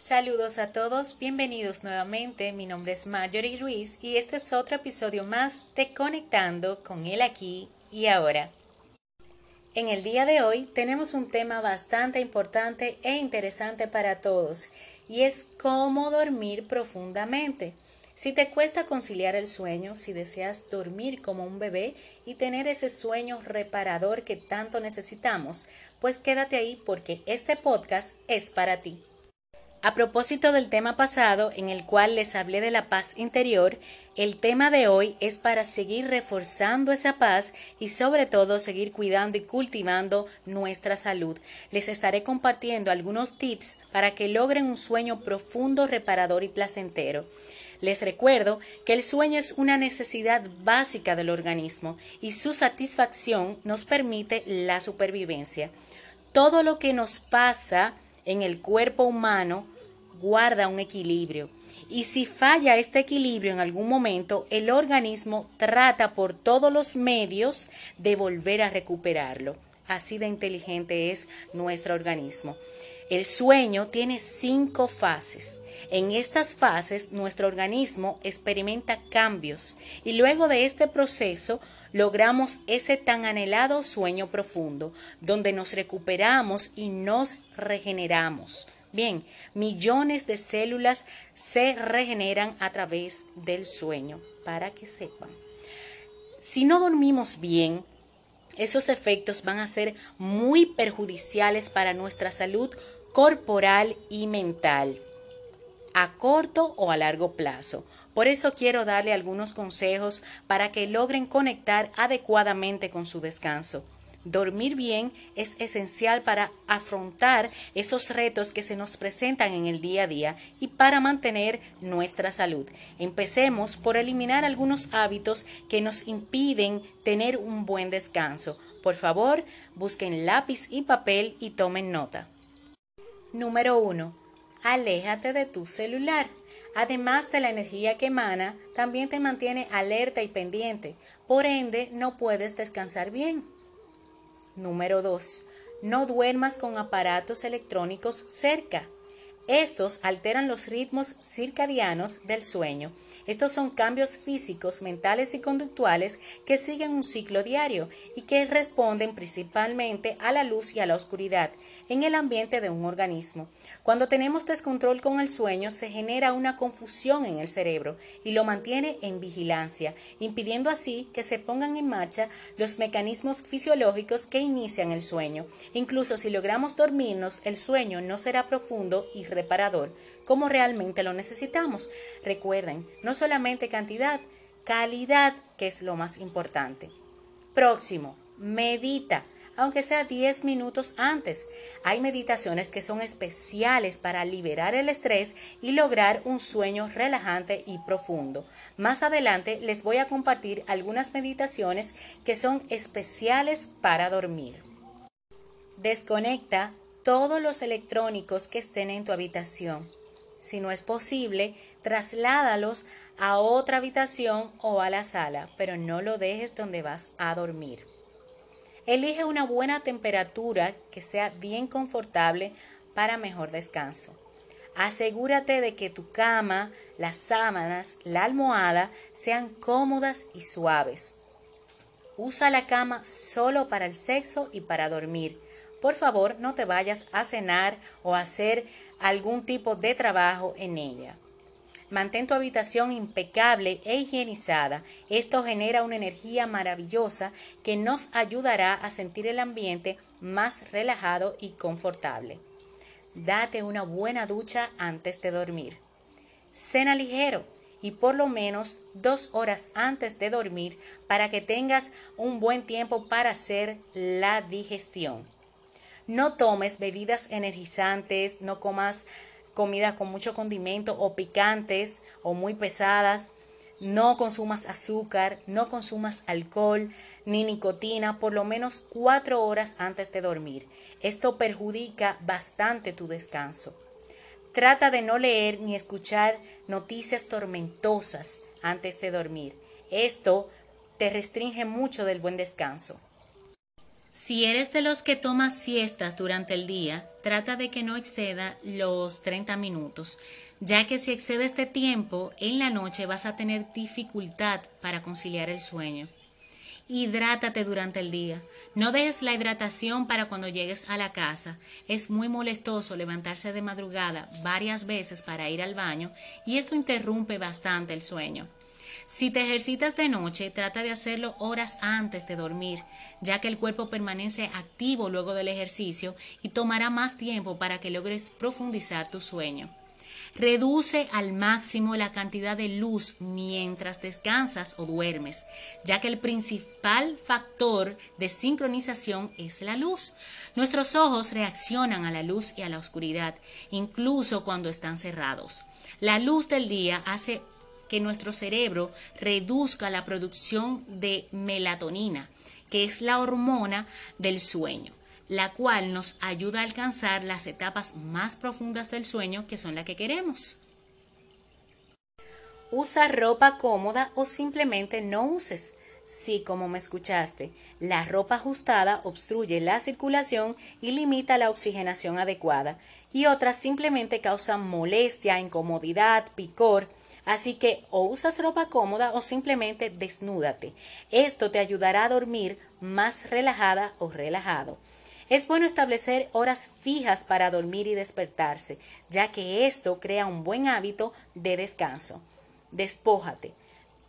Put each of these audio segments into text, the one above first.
Saludos a todos, bienvenidos nuevamente. Mi nombre es Marjorie Ruiz y este es otro episodio más de Conectando con él aquí y ahora. En el día de hoy tenemos un tema bastante importante e interesante para todos y es cómo dormir profundamente. Si te cuesta conciliar el sueño, si deseas dormir como un bebé y tener ese sueño reparador que tanto necesitamos, pues quédate ahí porque este podcast es para ti. A propósito del tema pasado, en el cual les hablé de la paz interior, el tema de hoy es para seguir reforzando esa paz y sobre todo seguir cuidando y cultivando nuestra salud. Les estaré compartiendo algunos tips para que logren un sueño profundo, reparador y placentero. Les recuerdo que el sueño es una necesidad básica del organismo y su satisfacción nos permite la supervivencia. Todo lo que nos pasa en el cuerpo humano guarda un equilibrio. Y si falla este equilibrio en algún momento, el organismo trata por todos los medios de volver a recuperarlo. Así de inteligente es nuestro organismo. El sueño tiene cinco fases. En estas fases nuestro organismo experimenta cambios y luego de este proceso logramos ese tan anhelado sueño profundo, donde nos recuperamos y nos regeneramos. Bien, millones de células se regeneran a través del sueño, para que sepan. Si no dormimos bien, esos efectos van a ser muy perjudiciales para nuestra salud corporal y mental, a corto o a largo plazo. Por eso quiero darle algunos consejos para que logren conectar adecuadamente con su descanso. Dormir bien es esencial para afrontar esos retos que se nos presentan en el día a día y para mantener nuestra salud. Empecemos por eliminar algunos hábitos que nos impiden tener un buen descanso. Por favor, busquen lápiz y papel y tomen nota. Número 1. Aléjate de tu celular. Además de la energía que emana, también te mantiene alerta y pendiente. Por ende, no puedes descansar bien. Número 2. No duermas con aparatos electrónicos cerca. Estos alteran los ritmos circadianos del sueño estos son cambios físicos, mentales y conductuales que siguen un ciclo diario y que responden principalmente a la luz y a la oscuridad en el ambiente de un organismo. Cuando tenemos descontrol con el sueño se genera una confusión en el cerebro y lo mantiene en vigilancia, impidiendo así que se pongan en marcha los mecanismos fisiológicos que inician el sueño. Incluso si logramos dormirnos, el sueño no será profundo y reparador como realmente lo necesitamos. Recuerden, no solamente cantidad, calidad, que es lo más importante. Próximo, medita, aunque sea 10 minutos antes. Hay meditaciones que son especiales para liberar el estrés y lograr un sueño relajante y profundo. Más adelante les voy a compartir algunas meditaciones que son especiales para dormir. Desconecta todos los electrónicos que estén en tu habitación si no es posible, trasládalos a otra habitación o a la sala, pero no lo dejes donde vas a dormir. Elige una buena temperatura que sea bien confortable para mejor descanso. Asegúrate de que tu cama, las sábanas, la almohada sean cómodas y suaves. Usa la cama solo para el sexo y para dormir. Por favor, no te vayas a cenar o a hacer algún tipo de trabajo en ella. Mantén tu habitación impecable e higienizada. Esto genera una energía maravillosa que nos ayudará a sentir el ambiente más relajado y confortable. Date una buena ducha antes de dormir. Cena ligero y por lo menos dos horas antes de dormir para que tengas un buen tiempo para hacer la digestión. No tomes bebidas energizantes, no comas comidas con mucho condimento o picantes o muy pesadas. No consumas azúcar, no consumas alcohol ni nicotina por lo menos cuatro horas antes de dormir. Esto perjudica bastante tu descanso. Trata de no leer ni escuchar noticias tormentosas antes de dormir. Esto te restringe mucho del buen descanso. Si eres de los que tomas siestas durante el día, trata de que no exceda los 30 minutos, ya que si excede este tiempo, en la noche vas a tener dificultad para conciliar el sueño. Hidrátate durante el día. No dejes la hidratación para cuando llegues a la casa. Es muy molestoso levantarse de madrugada varias veces para ir al baño y esto interrumpe bastante el sueño. Si te ejercitas de noche, trata de hacerlo horas antes de dormir, ya que el cuerpo permanece activo luego del ejercicio y tomará más tiempo para que logres profundizar tu sueño. Reduce al máximo la cantidad de luz mientras descansas o duermes, ya que el principal factor de sincronización es la luz. Nuestros ojos reaccionan a la luz y a la oscuridad, incluso cuando están cerrados. La luz del día hace que nuestro cerebro reduzca la producción de melatonina, que es la hormona del sueño, la cual nos ayuda a alcanzar las etapas más profundas del sueño que son las que queremos. Usa ropa cómoda o simplemente no uses. Si, como me escuchaste, la ropa ajustada obstruye la circulación y limita la oxigenación adecuada, y otras simplemente causan molestia, incomodidad, picor, Así que o usas ropa cómoda o simplemente desnúdate. Esto te ayudará a dormir más relajada o relajado. Es bueno establecer horas fijas para dormir y despertarse, ya que esto crea un buen hábito de descanso. Despójate.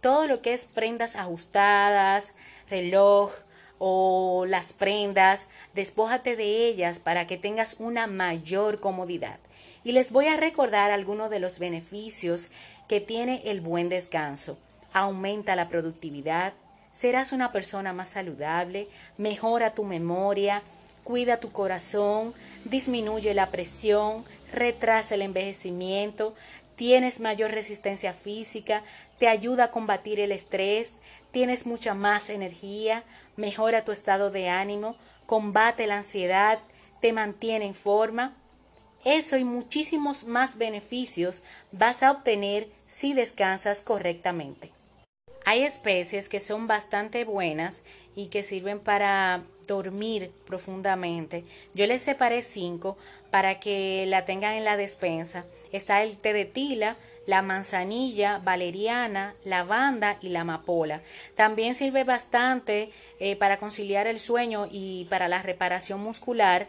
Todo lo que es prendas ajustadas, reloj o las prendas, despójate de ellas para que tengas una mayor comodidad. Y les voy a recordar algunos de los beneficios que tiene el buen descanso. Aumenta la productividad, serás una persona más saludable, mejora tu memoria, cuida tu corazón, disminuye la presión, retrasa el envejecimiento, tienes mayor resistencia física, te ayuda a combatir el estrés, tienes mucha más energía, mejora tu estado de ánimo, combate la ansiedad, te mantiene en forma. Eso y muchísimos más beneficios vas a obtener si descansas correctamente. Hay especies que son bastante buenas y que sirven para dormir profundamente. Yo les separé cinco para que la tengan en la despensa. Está el té de tila, la manzanilla, valeriana, lavanda y la amapola. También sirve bastante eh, para conciliar el sueño y para la reparación muscular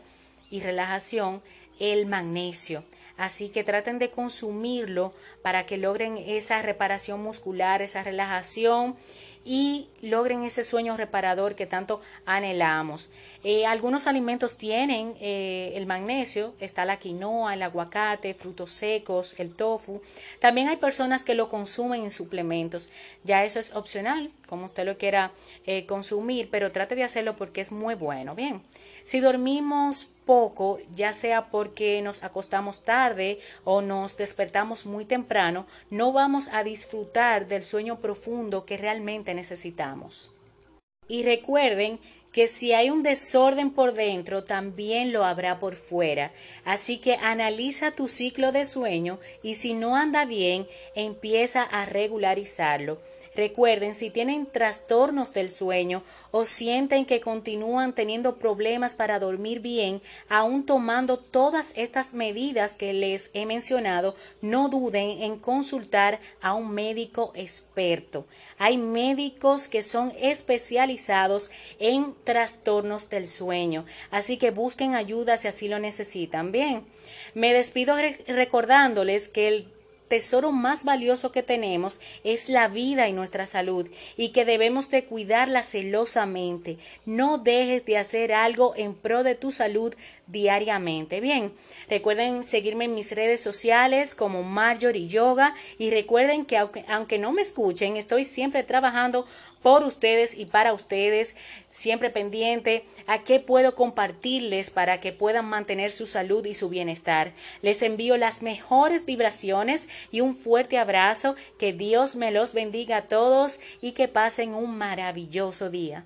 y relajación el magnesio. Así que traten de consumirlo para que logren esa reparación muscular, esa relajación y logren ese sueño reparador que tanto anhelamos. Eh, algunos alimentos tienen eh, el magnesio, está la quinoa, el aguacate, frutos secos, el tofu. También hay personas que lo consumen en suplementos. Ya eso es opcional, como usted lo quiera eh, consumir, pero trate de hacerlo porque es muy bueno. Bien, si dormimos poco, ya sea porque nos acostamos tarde o nos despertamos muy temprano, no vamos a disfrutar del sueño profundo que realmente necesitamos. Y recuerden que si hay un desorden por dentro, también lo habrá por fuera. Así que analiza tu ciclo de sueño y si no anda bien, empieza a regularizarlo. Recuerden, si tienen trastornos del sueño o sienten que continúan teniendo problemas para dormir bien, aún tomando todas estas medidas que les he mencionado, no duden en consultar a un médico experto. Hay médicos que son especializados en trastornos del sueño, así que busquen ayuda si así lo necesitan. Bien, me despido recordándoles que el tesoro más valioso que tenemos es la vida y nuestra salud y que debemos de cuidarla celosamente. No dejes de hacer algo en pro de tu salud diariamente. Bien, recuerden seguirme en mis redes sociales como Marjorie Yoga y recuerden que aunque, aunque no me escuchen, estoy siempre trabajando por ustedes y para ustedes, siempre pendiente a qué puedo compartirles para que puedan mantener su salud y su bienestar. Les envío las mejores vibraciones y un fuerte abrazo. Que Dios me los bendiga a todos y que pasen un maravilloso día.